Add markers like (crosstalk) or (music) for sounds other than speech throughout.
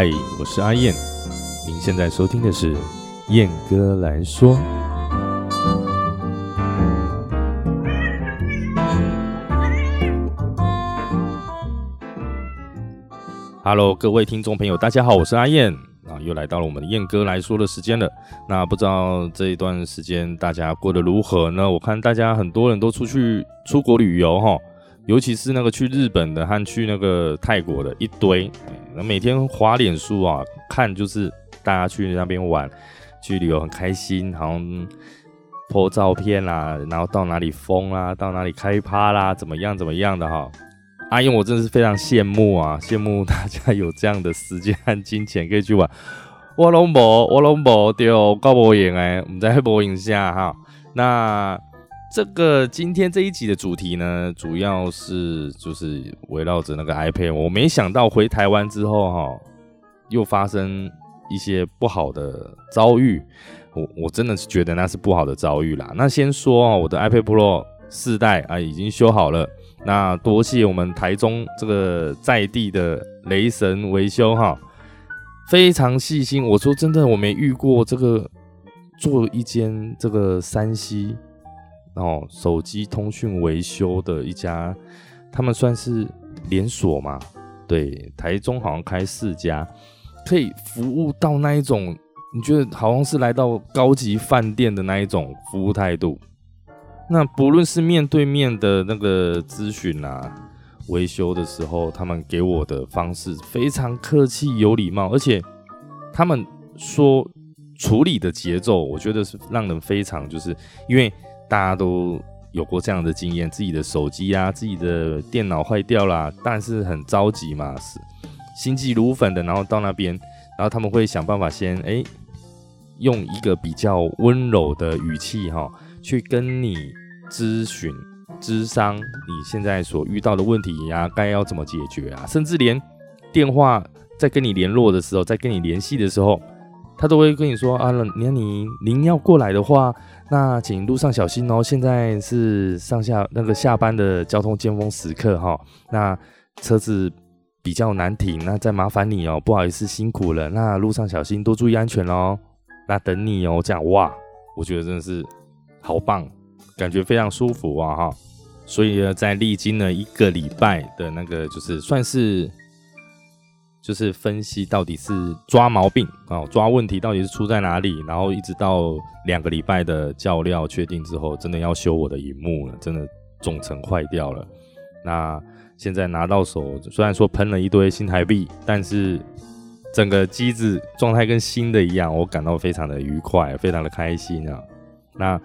嗨，我是阿燕，您现在收听的是燕哥来说。Hello，各位听众朋友，大家好，我是阿燕啊，又来到了我们燕哥来说的时间了。那不知道这一段时间大家过得如何呢？我看大家很多人都出去出国旅游哈。尤其是那个去日本的和去那个泰国的一堆，那每天滑脸书啊，看就是大家去那边玩，去旅游很开心，好像拍照片啦，然后到哪里疯啦，到哪里开趴啦，怎么样怎么样的哈。阿英，我真的是非常羡慕啊，羡慕大家有这样的时间和金钱可以去玩。我拢无，我拢无，对，搞无赢诶，我们在播影下哈。那。这个今天这一集的主题呢，主要是就是围绕着那个 iPad。我没想到回台湾之后哈，又发生一些不好的遭遇。我我真的是觉得那是不好的遭遇啦。那先说啊，我的 iPad Pro 四代啊已经修好了。那多谢我们台中这个在地的雷神维修哈，非常细心。我说真的，我没遇过这个做一间这个山西。哦，手机通讯维修的一家，他们算是连锁嘛？对，台中好像开四家，可以服务到那一种，你觉得好像是来到高级饭店的那一种服务态度。那不论是面对面的那个咨询啊，维修的时候，他们给我的方式非常客气有礼貌，而且他们说处理的节奏，我觉得是让人非常就是因为。大家都有过这样的经验，自己的手机啊，自己的电脑坏掉了，但是很着急嘛，是心急如焚的，然后到那边，然后他们会想办法先哎，用一个比较温柔的语气哈，去跟你咨询、咨商你现在所遇到的问题呀，该要怎么解决啊，甚至连电话在跟你联络的时候，在跟你联系的时候。他都会跟你说啊，你看你您要过来的话，那请路上小心哦。现在是上下那个下班的交通尖峰时刻哈，那车子比较难停，那再麻烦你哦，不好意思辛苦了。那路上小心，多注意安全哦。那等你哦，这样哇，我觉得真的是好棒，感觉非常舒服啊哈。所以呢，在历经了一个礼拜的那个，就是算是。就是分析到底是抓毛病啊，抓问题到底是出在哪里，然后一直到两个礼拜的教料确定之后，真的要修我的荧幕了，真的总成坏掉了。那现在拿到手，虽然说喷了一堆新台币，但是整个机子状态跟新的一样，我感到非常的愉快，非常的开心啊。那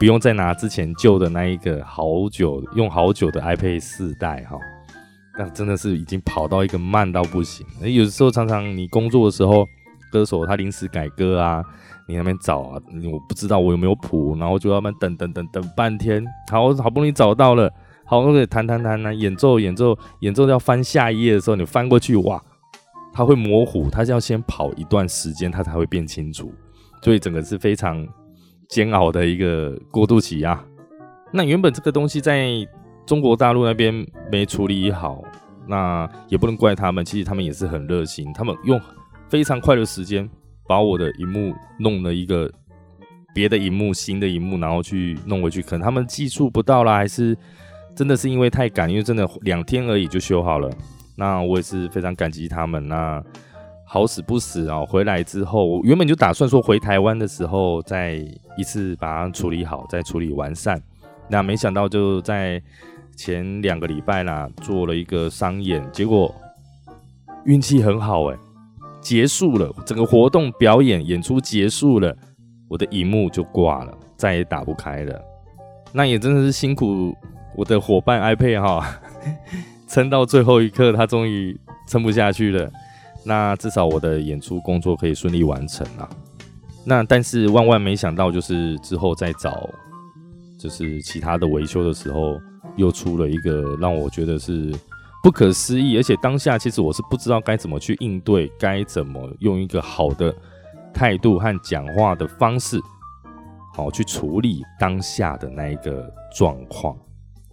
不用再拿之前旧的那一个好久用好久的 iPad 四代哈。那真的是已经跑到一个慢到不行。有时候常常你工作的时候，歌手他临时改歌啊，你那边找啊，我不知道我有没有谱，然后就要慢等等等等半天，好好不容易找到了，好那个弹弹弹弹演奏演奏演奏要翻下一页的时候，你翻过去哇，它会模糊，它是要先跑一段时间，它才会变清楚，所以整个是非常煎熬的一个过渡期啊。那原本这个东西在。中国大陆那边没处理好，那也不能怪他们。其实他们也是很热心，他们用非常快的时间把我的荧幕弄了一个别的荧幕、新的荧幕，然后去弄回去。可能他们技术不到啦，还是真的是因为太赶，因为真的两天而已就修好了。那我也是非常感激他们。那好死不死啊，回来之后，我原本就打算说回台湾的时候再一次把它处理好，再处理完善。那没想到就在。前两个礼拜啦，做了一个商演，结果运气很好哎，结束了整个活动表演演出结束了，我的荧幕就挂了，再也打不开了。那也真的是辛苦我的伙伴 iPad 哈，(laughs) 撑到最后一刻，他终于撑不下去了。那至少我的演出工作可以顺利完成啊。那但是万万没想到，就是之后再找就是其他的维修的时候。又出了一个让我觉得是不可思议，而且当下其实我是不知道该怎么去应对，该怎么用一个好的态度和讲话的方式，好去处理当下的那一个状况。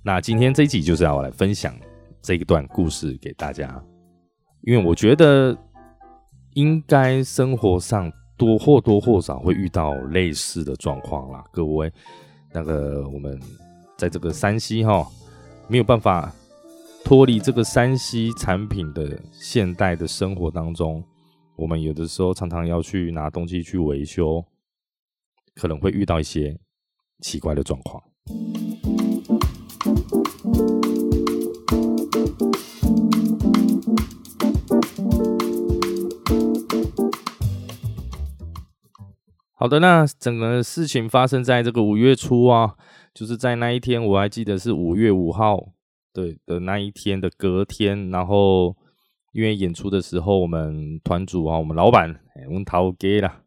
那今天这一集就是要来分享这一段故事给大家，因为我觉得应该生活上多或多或少会遇到类似的状况啦。各位，那个我们在这个山西哈，没有办法脱离这个山西产品的现代的生活当中，我们有的时候常常要去拿东西去维修，可能会遇到一些奇怪的状况。好的，那整个事情发生在这个五月初啊，就是在那一天，我还记得是五月五号对的那一天的隔天，然后因为演出的时候，我们团主啊，我们老板，我们陶给啦，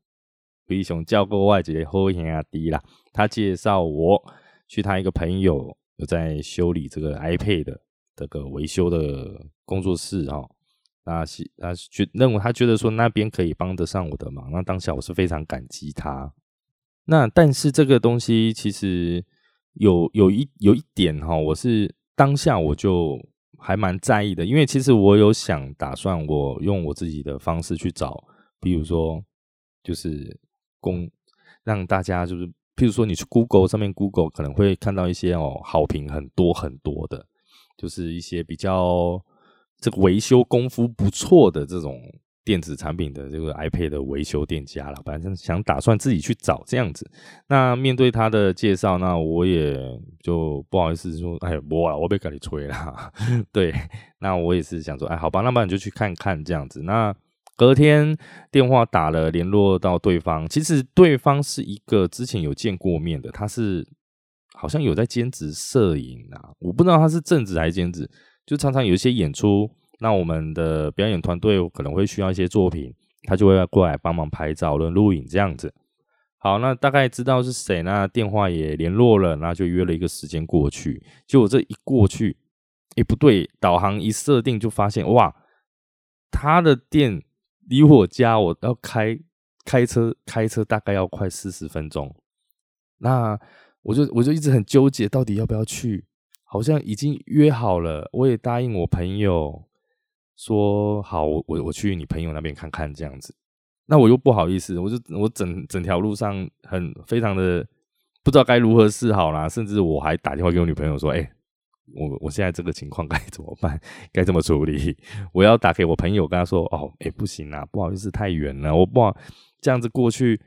飞熊叫过外姐好兄弟啦，他介绍我去他一个朋友有在修理这个 iPad 的这个维修的工作室啊。那是他觉认为他觉得说那边可以帮得上我的忙，那当下我是非常感激他。那但是这个东西其实有有一有一点哈，我是当下我就还蛮在意的，因为其实我有想打算我用我自己的方式去找，比如说就是公让大家就是，譬如说你去 Google 上面 Google 可能会看到一些哦好评很多很多的，就是一些比较。这个维修功夫不错的这种电子产品的这个 iPad 的维修店家了，反正想打算自己去找这样子。那面对他的介绍，那我也就不好意思说，哎，我，我被赶你吹了。(laughs) 对，那我也是想说，哎，好吧，那么你就去看看这样子。那隔天电话打了，联络到对方，其实对方是一个之前有见过面的，他是好像有在兼职摄影啊，我不知道他是正职还是兼职。就常常有一些演出，那我们的表演团队可能会需要一些作品，他就会过来帮忙拍照、录录影这样子。好，那大概知道是谁，那电话也联络了，那就约了一个时间过去。结果这一过去，哎不对，导航一设定就发现，哇，他的店离我家我要开开车开车大概要快四十分钟。那我就我就一直很纠结，到底要不要去。好像已经约好了，我也答应我朋友说好，我我我去你朋友那边看看这样子。那我又不好意思，我就我整整条路上很非常的不知道该如何是好啦，甚至我还打电话给我女朋友说：“哎，我我现在这个情况该怎么办？该怎么处理？我要打给我朋友跟他说：哦，哎，不行啊，不好意思，太远了，我不好这样子过去。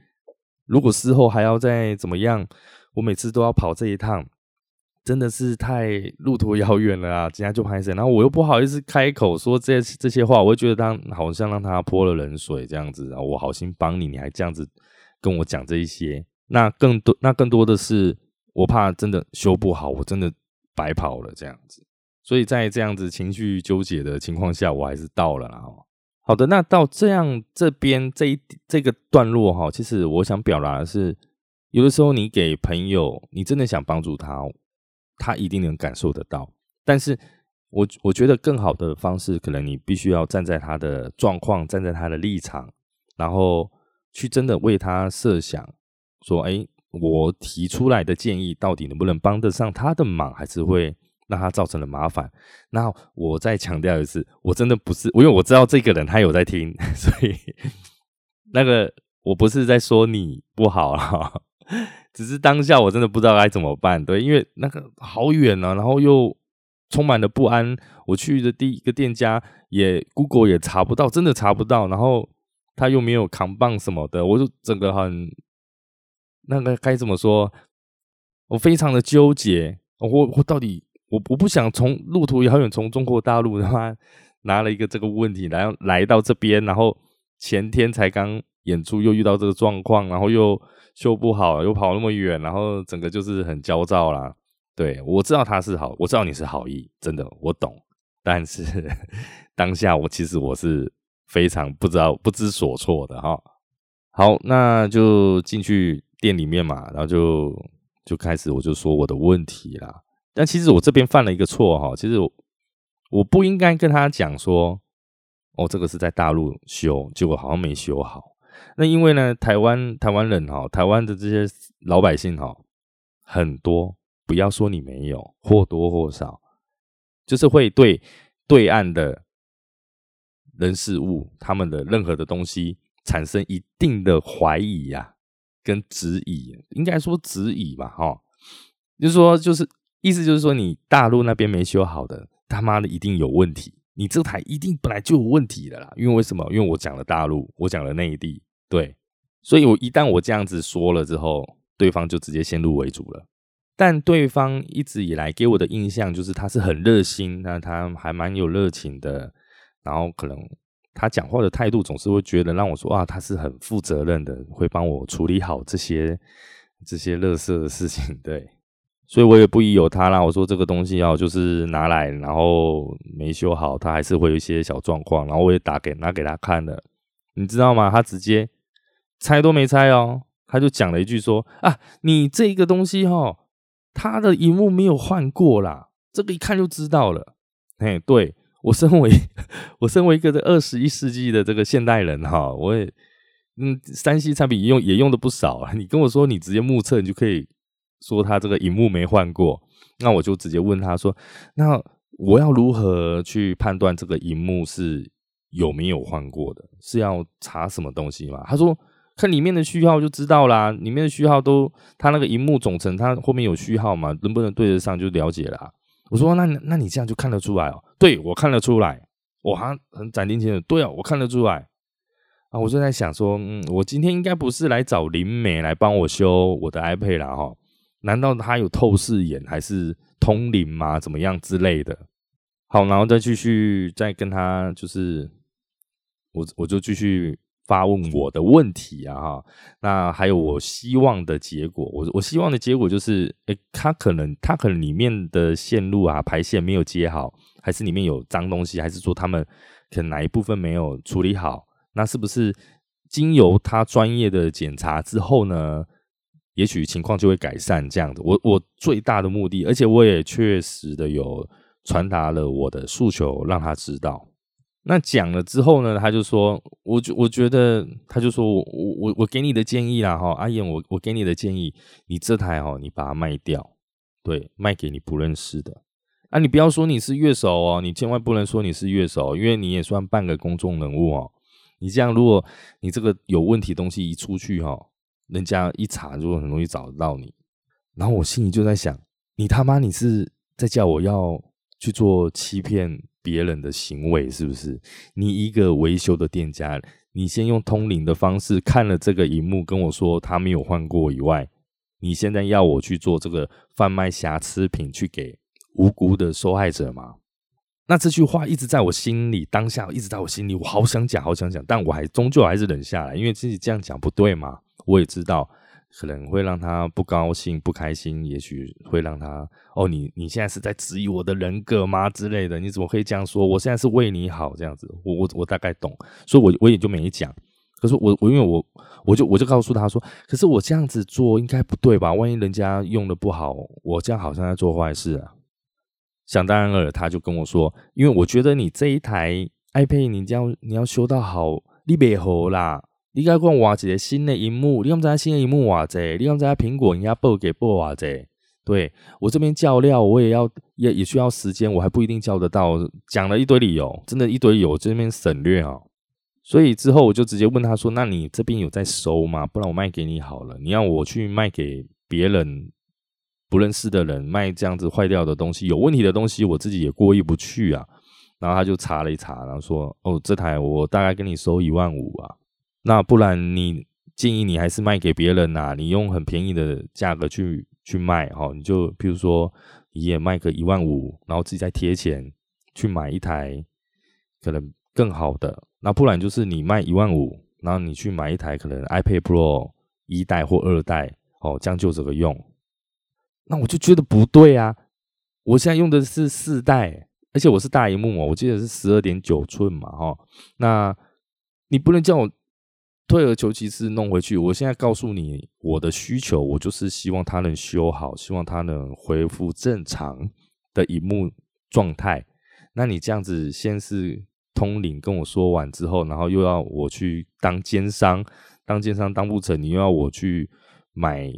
如果事后还要再怎么样，我每次都要跑这一趟。”真的是太路途遥远了啊！今天就拍摄，然后我又不好意思开口说这这些话，我会觉得他好像让他泼了冷水这样子啊！我好心帮你，你还这样子跟我讲这一些，那更多那更多的是我怕真的修不好，我真的白跑了这样子。所以在这样子情绪纠结的情况下，我还是到了啦。好的，那到这样这边这一这个段落哈，其实我想表达的是，有的时候你给朋友，你真的想帮助他。他一定能感受得到，但是我我觉得更好的方式，可能你必须要站在他的状况，站在他的立场，然后去真的为他设想，说，哎，我提出来的建议到底能不能帮得上他的忙，还是会让他造成了麻烦？那我再强调一次，我真的不是，因为我知道这个人他有在听，(laughs) 所以那个我不是在说你不好啊。只是当下我真的不知道该怎么办，对，因为那个好远啊，然后又充满了不安。我去的第一个店家也 Google 也查不到，真的查不到。然后他又没有扛棒什么的，我就整个很那个该怎么说？我非常的纠结。我我到底我我不想从路途遥远从中国大陆的话拿了一个这个问题来来到这边，然后前天才刚演出又遇到这个状况，然后又。修不好，又跑那么远，然后整个就是很焦躁啦。对我知道他是好，我知道你是好意，真的我懂。但是 (laughs) 当下我其实我是非常不知道、不知所措的哈。好，那就进去店里面嘛，然后就就开始我就说我的问题啦。但其实我这边犯了一个错哈，其实我不应该跟他讲说，哦，这个是在大陆修，结果好像没修好。那因为呢，台湾台湾人哈，台湾的这些老百姓哈，很多，不要说你没有，或多或少，就是会对对岸的人事物他们的任何的东西产生一定的怀疑呀，跟质疑，应该说质疑吧，哈，就是说，就是意思就是说，你大陆那边没修好的，他妈的一定有问题，你这台一定本来就有问题的啦，因为为什么？因为我讲了大陆，我讲了内地，对，所以我一旦我这样子说了之后，对方就直接先入为主了。但对方一直以来给我的印象就是他是很热心，那他还蛮有热情的，然后可能他讲话的态度总是会觉得让我说啊，他是很负责任的，会帮我处理好这些这些乐色的事情，对，所以我也不疑有他啦。我说这个东西要就是拿来，然后没修好，他还是会有一些小状况，然后我也打给拿给他看了，你知道吗？他直接猜都没猜哦，他就讲了一句说啊，你这个东西哈。他的荧幕没有换过啦，这个一看就知道了。哎，对我身为 (laughs) 我身为一个在二十一世纪的这个现代人哈，我也嗯，三 C 产品用也用的不少啊。你跟我说你直接目测，你就可以说他这个荧幕没换过，那我就直接问他说，那我要如何去判断这个荧幕是有没有换过的？是要查什么东西吗？他说。看里面的序号就知道啦，里面的序号都，它那个荧幕总成，它后面有序号嘛，能不能对得上就了解了。我说那那你这样就看得出来哦，对我看得出来，我还很斩钉截铁，对啊，我看得出来啊，我就在想说，嗯，我今天应该不是来找林美来帮我修我的 iPad 啦哈，难道他有透视眼还是通灵吗？怎么样之类的？好，然后再继续再跟他，就是我我就继续。发问我的问题啊哈，那还有我希望的结果，我我希望的结果就是，诶，他可能他可能里面的线路啊排线没有接好，还是里面有脏东西，还是说他们可能哪一部分没有处理好？那是不是经由他专业的检查之后呢，也许情况就会改善？这样子，我我最大的目的，而且我也确实的有传达了我的诉求，让他知道。那讲了之后呢，他就说，我我觉得，他就说我我我我给你的建议啦，哈，阿燕，我我给你的建议，你这台哈，你把它卖掉，对，卖给你不认识的，啊，你不要说你是乐手哦，你千万不能说你是乐手，因为你也算半个公众人物哦，你这样，如果你这个有问题东西一出去哈，人家一查就很容易找得到你，然后我心里就在想，你他妈你是在叫我要去做欺骗？别人的行为是不是？你一个维修的店家，你先用通灵的方式看了这个荧幕，跟我说他没有换过以外，你现在要我去做这个贩卖瑕疵品，去给无辜的受害者吗？那这句话一直在我心里，当下一直在我心里，我好想讲，好想讲，但我还终究还是忍下来，因为自己这样讲不对嘛，我也知道。可能会让他不高兴、不开心，也许会让他哦，你你现在是在质疑我的人格吗之类的？你怎么可以这样说？我现在是为你好，这样子，我我我大概懂，所以我我也就没讲。可是我我因为我我就我就告诉他说，可是我这样子做应该不对吧？万一人家用的不好，我这样好像在做坏事啊。想当然了，他就跟我说，因为我觉得你这一台 iPad，你要你要修到好，你别好啦。你该讲哇，一个新的荧幕，你刚才新的荧幕哇这，你刚才苹果人家报给报哇这，对我这边叫料，我也要也也需要时间，我还不一定叫得到。讲了一堆理由，真的一堆有这边省略啊。所以之后我就直接问他说：“那你这边有在收吗？不然我卖给你好了。你要我去卖给别人不认识的人卖这样子坏掉的东西，有问题的东西，我自己也过意不去啊。”然后他就查了一查，然后说：“哦，这台我大概跟你收一万五啊。”那不然，你建议你还是卖给别人呐？你用很便宜的价格去去卖哈，你就比如说你也卖个一万五，然后自己再贴钱去买一台可能更好的。那不然就是你卖一万五，然后你去买一台可能 iPad Pro 一代或二代哦，将就这个用。那我就觉得不对啊！我现在用的是四代，而且我是大荧幕哦，我记得是十二点九寸嘛哈。那你不能叫我。退而求其次，弄回去。我现在告诉你我的需求，我就是希望它能修好，希望它能恢复正常的荧幕状态。那你这样子先是通灵跟我说完之后，然后又要我去当奸商，当奸商当不成，你又要我去买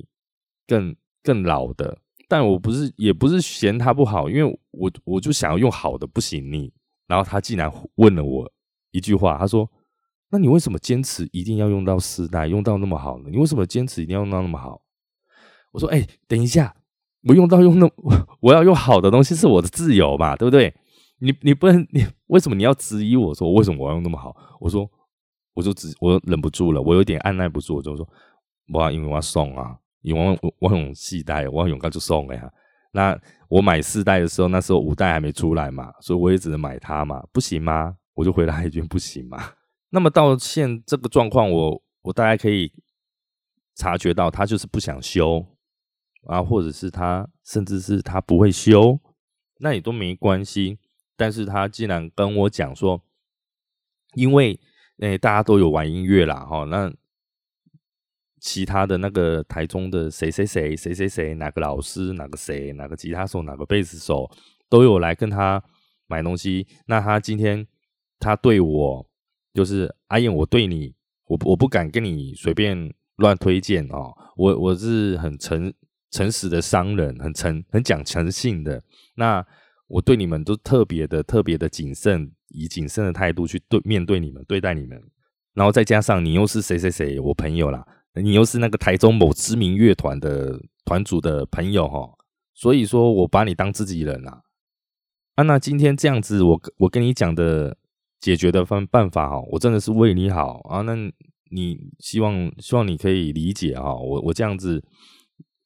更更老的。但我不是，也不是嫌它不好，因为我我就想要用好的，不行你。然后他竟然问了我一句话，他说：“那你为什么坚持一定要用到四代，用到那么好呢？你为什么坚持一定要用到那么好？”我说：“哎，等一下，我用到用那 (laughs) 我要用好的东西是我的自由嘛，对不对？你你不能 (laughs) 你为什么你要质疑我说为什么我要用那么好？我说我就只我忍不住了，我有点按耐不住，我就说我因为我要送啊，因为我我用四代，我用刚就送了呀。那我买四代的时候，那时候五代还没出来嘛，所以我也只能买它嘛，不行吗？我就回答一句不行嘛。那么到现这个状况，我我大概可以察觉到他就是不想修啊，或者是他甚至是他不会修，那也都没关系。但是他既然跟我讲说，因为诶大家都有玩音乐啦，哈，那其他的那个台中的谁谁谁谁谁谁哪个老师哪个谁哪个吉他手哪个贝斯手都有来跟他买东西，那他今天。他对我就是阿燕，我对你，我我不敢跟你随便乱推荐哦。我我是很诚诚实的商人，很诚很讲诚信的。那我对你们都特别的特别的谨慎，以谨慎的态度去对面对你们，对待你们。然后再加上你又是谁谁谁，我朋友啦，你又是那个台中某知名乐团的团主的朋友哈，所以说我把你当自己人啊。啊，那今天这样子，我我跟你讲的。解决的方办法哈，我真的是为你好啊！那你希望希望你可以理解哈，我我这样子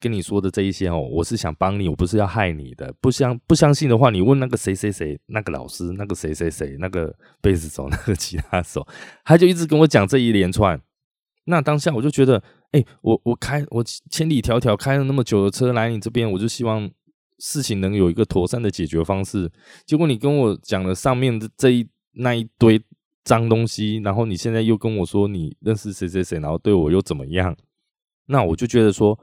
跟你说的这一些哦，我是想帮你，我不是要害你的。不相不相信的话，你问那个谁谁谁，那个老师，那个谁谁谁，那个贝斯手，那个吉他手，他就一直跟我讲这一连串。那当下我就觉得，哎，我我开我千里迢迢开了那么久的车来你这边，我就希望事情能有一个妥善的解决方式。结果你跟我讲了上面的这一。那一堆脏东西，然后你现在又跟我说你认识谁谁谁，然后对我又怎么样？那我就觉得说，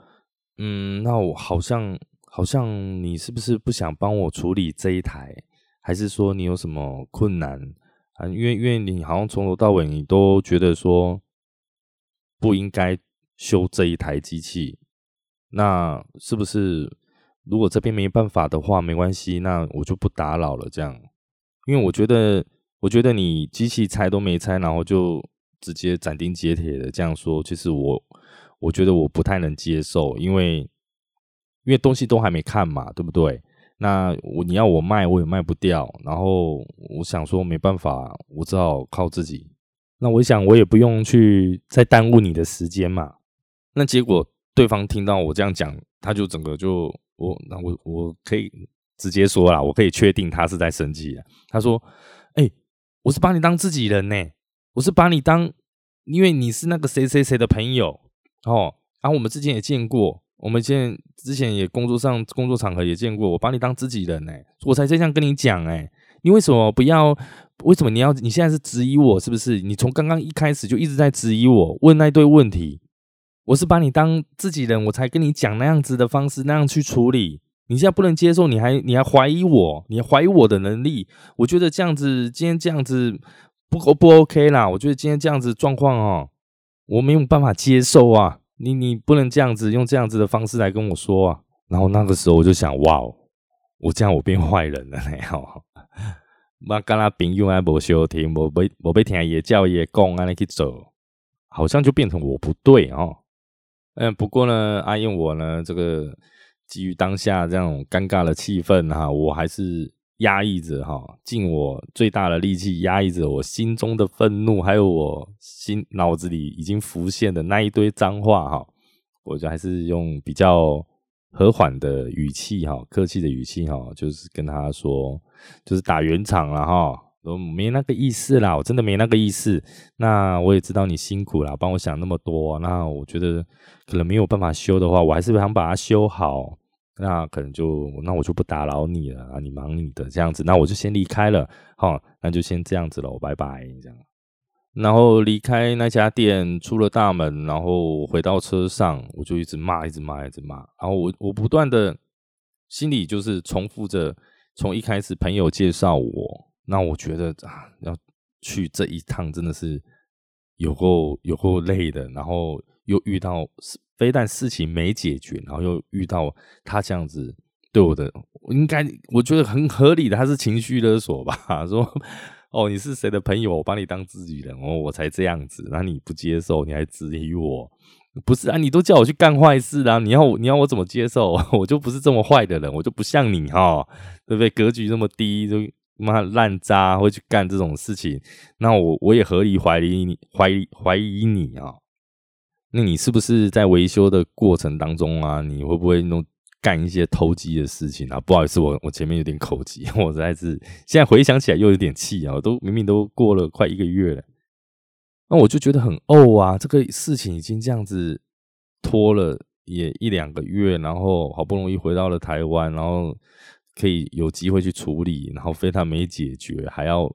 嗯，那我好像好像你是不是不想帮我处理这一台，还是说你有什么困难啊？因为因为你好像从头到尾你都觉得说不应该修这一台机器，那是不是如果这边没办法的话，没关系，那我就不打扰了，这样，因为我觉得。我觉得你机器拆都没拆，然后就直接斩钉截铁的这样说，其实我我觉得我不太能接受，因为因为东西都还没看嘛，对不对？那我你要我卖我也卖不掉，然后我想说没办法，我只好靠自己。那我想我也不用去再耽误你的时间嘛。那结果对方听到我这样讲，他就整个就我那我我可以直接说了，我可以确定他是在生气。他说：“。”我是把你当自己人呢，我是把你当，因为你是那个谁谁谁的朋友哦，然后我们之前也见过，我们现之前也工作上工作场合也见过，我把你当自己人呢，我才这样跟你讲哎，你为什么不要？为什么你要？你现在是质疑我是不是？你从刚刚一开始就一直在质疑我，问那堆问题，我是把你当自己人，我才跟你讲那样子的方式，那样去处理。你现在不能接受，你还你还怀疑我，你还怀疑我的能力？我觉得这样子，今天这样子不不 OK 啦。我觉得今天这样子状况哦，我没有办法接受啊。你你不能这样子用这样子的方式来跟我说啊。然后那个时候我就想，哇，我这样我变坏人了，没有？我跟他朋友还无休听，我被我被听也叫也讲，安尼去走，好像就变成我不对哦。嗯，不过呢，阿英我呢，这个。基于当下这种尴尬的气氛哈，我还是压抑着哈，尽我最大的力气压抑着我心中的愤怒，还有我心脑子里已经浮现的那一堆脏话哈，我就还是用比较和缓的语气哈，客气的语气哈，就是跟他说，就是打圆场了哈，我没那个意思啦，我真的没那个意思。那我也知道你辛苦了，帮我想那么多，那我觉得可能没有办法修的话，我还是想把它修好。那可能就那我就不打扰你了啊，你忙你的这样子，那我就先离开了，好，那就先这样子了，我拜拜这样。然后离开那家店，出了大门，然后回到车上，我就一直骂，一直骂，一直骂。然后我我不断的心里就是重复着，从一开始朋友介绍我，那我觉得啊，要去这一趟真的是有够有够累的，然后又遇到。非但事情没解决，然后又遇到他这样子对我的，应该我觉得很合理的，他是情绪勒索吧？说 (laughs) 哦，你是谁的朋友？我把你当自己人哦，我才这样子。那你不接受，你还质疑我？不是啊，你都叫我去干坏事啊！你要你要我怎么接受？(laughs) 我就不是这么坏的人，我就不像你哈，对不对？格局这么低，就妈烂渣会去干这种事情，那我我也合理怀疑你，怀疑怀疑你啊。那你是不是在维修的过程当中啊？你会不会弄干一些偷鸡的事情啊？不好意思，我我前面有点口急，(laughs) 我实在是现在回想起来又有点气啊！都明明都过了快一个月了。那我就觉得很怄啊！这个事情已经这样子拖了也一两个月，然后好不容易回到了台湾，然后可以有机会去处理，然后非他没解决，还要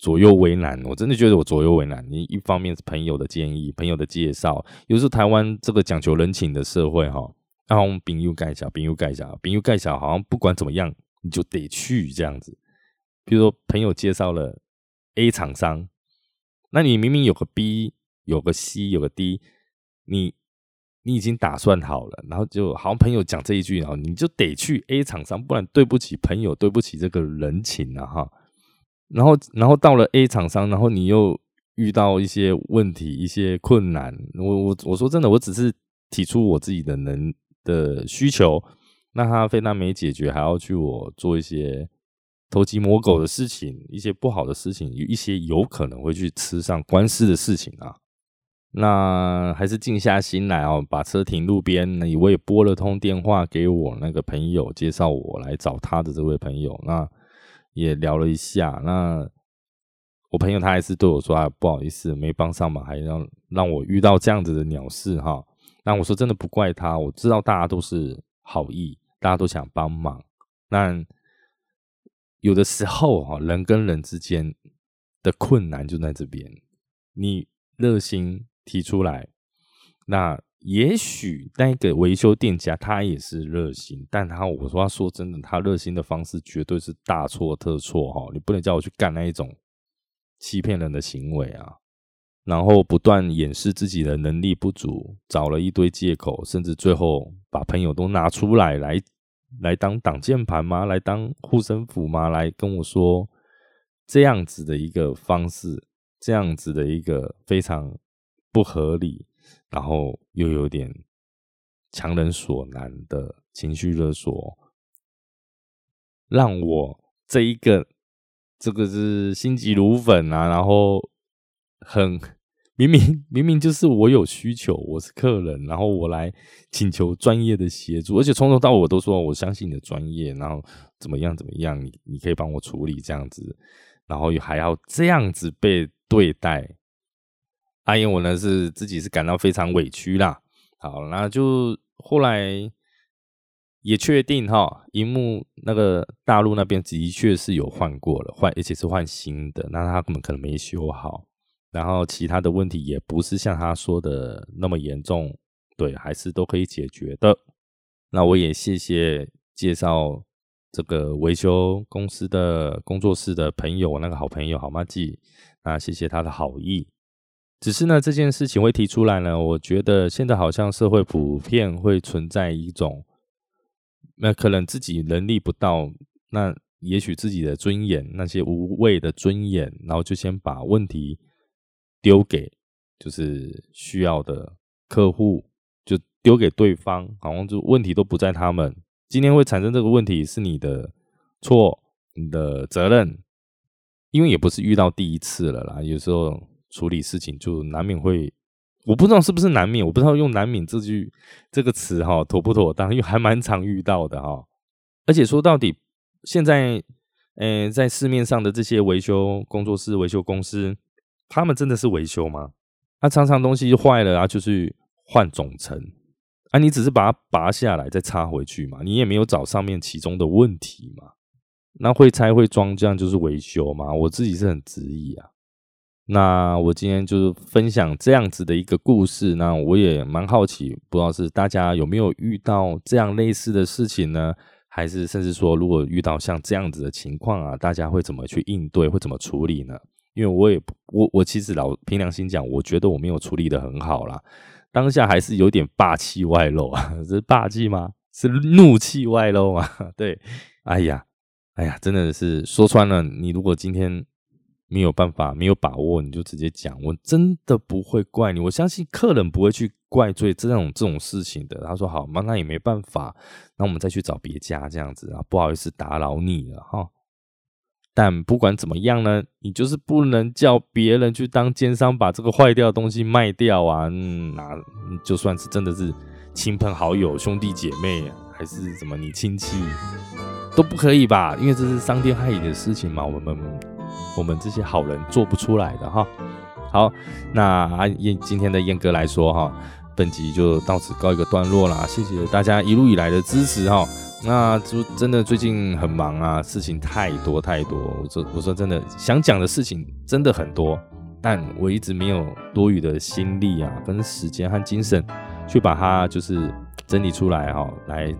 左右为难。我真的觉得我左右为难。你一方面是朋友的建议、朋友的介绍，有时候台湾这个讲求人情的社会哈，然后朋友盖小，朋友盖小，朋友盖小，好像不管怎么样你就得去这样子。比如说朋友介绍了 A 厂商。那你明明有个 B，有个 C，有个 D，你你已经打算好了，然后就好像朋友讲这一句，然后你就得去 A 厂商，不然对不起朋友，对不起这个人情啊哈。然后然后到了 A 厂商，然后你又遇到一些问题、一些困难。我我我说真的，我只是提出我自己的能的需求，那他非但没解决，还要去我做一些。偷鸡摸狗的事情，一些不好的事情，一些有可能会去吃上官司的事情啊。那还是静下心来哦，把车停路边。那我也拨了通电话给我那个朋友，介绍我来找他的这位朋友。那也聊了一下。那我朋友他还是对我说啊，不好意思，没帮上忙，还让让我遇到这样子的鸟事哈。那我说真的不怪他，我知道大家都是好意，大家都想帮忙。那。有的时候哈，人跟人之间的困难就在这边。你热心提出来，那也许那个维修店家他也是热心，但他我说他说真的，他热心的方式绝对是大错特错哈！你不能叫我去干那一种欺骗人的行为啊！然后不断掩饰自己的能力不足，找了一堆借口，甚至最后把朋友都拿出来来。来当挡箭牌吗？来当护身符吗？来跟我说这样子的一个方式，这样子的一个非常不合理，然后又有点强人所难的情绪勒索，让我这一个这个是心急如焚啊，然后很。明明明明就是我有需求，我是客人，然后我来请求专业的协助，而且从头到尾我都说我相信你的专业，然后怎么样怎么样，你你可以帮我处理这样子，然后还要这样子被对待，阿燕我呢是自己是感到非常委屈啦。好，那就后来也确定哈，荧幕那个大陆那边的确是有换过了，换而且是换新的，那他根本可能没修好。然后其他的问题也不是像他说的那么严重，对，还是都可以解决的。那我也谢谢介绍这个维修公司的工作室的朋友，那个好朋友好吗记，那谢谢他的好意。只是呢，这件事情会提出来呢，我觉得现在好像社会普遍会存在一种，那可能自己能力不到，那也许自己的尊严那些无谓的尊严，然后就先把问题。丢给就是需要的客户，就丢给对方，好像就问题都不在他们。今天会产生这个问题是你的错，你的责任，因为也不是遇到第一次了啦。有时候处理事情就难免会，我不知道是不是难免，我不知道用难免这句这个词哈妥不妥当，因为还蛮常遇到的哈。而且说到底，现在诶，在市面上的这些维修工作室、维修公司。他们真的是维修吗？那常常东西坏了啊，就是换总成啊，你只是把它拔下来再插回去嘛，你也没有找上面其中的问题嘛。那会拆会装这样就是维修吗？我自己是很质疑啊。那我今天就是分享这样子的一个故事，那我也蛮好奇，不知道是大家有没有遇到这样类似的事情呢？还是甚至说，如果遇到像这样子的情况啊，大家会怎么去应对，会怎么处理呢？因为我也我我其实老凭良心讲，我觉得我没有处理的很好啦，当下还是有点霸气外露啊，(laughs) 是霸气吗？是怒气外露啊？(laughs) 对，哎呀，哎呀，真的是说穿了，你如果今天没有办法、没有把握，你就直接讲，我真的不会怪你。我相信客人不会去怪罪这种这种事情的。他说好嘛，那也没办法，那我们再去找别家这样子啊，不好意思打扰你了哈。但不管怎么样呢，你就是不能叫别人去当奸商，把这个坏掉的东西卖掉啊！那就算是真的是亲朋好友、兄弟姐妹，还是什么你亲戚，都不可以吧？因为这是伤天害理的事情嘛。我们我们这些好人做不出来的哈。好，那燕今天的燕哥来说哈，本集就到此告一个段落啦。谢谢大家一路以来的支持哈。那就真的最近很忙啊，事情太多太多。我说我说真的，想讲的事情真的很多，但我一直没有多余的心力啊，跟时间和精神去把它就是整理出来哈，来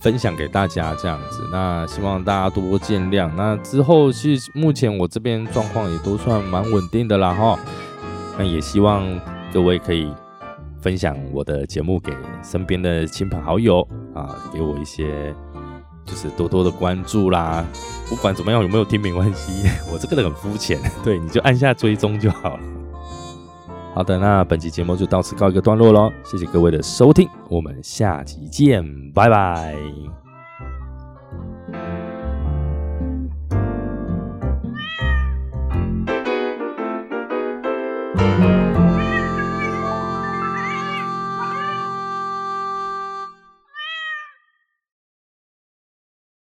分享给大家这样子。那希望大家多多见谅。那之后其实目前我这边状况也都算蛮稳定的啦哈。那也希望各位可以。分享我的节目给身边的亲朋好友啊，给我一些就是多多的关注啦。不管怎么样，有没有听没关系，(laughs) 我这个人很肤浅，对，你就按下追踪就好了。好的，那本期节目就到此告一个段落喽，谢谢各位的收听，我们下期见，拜拜。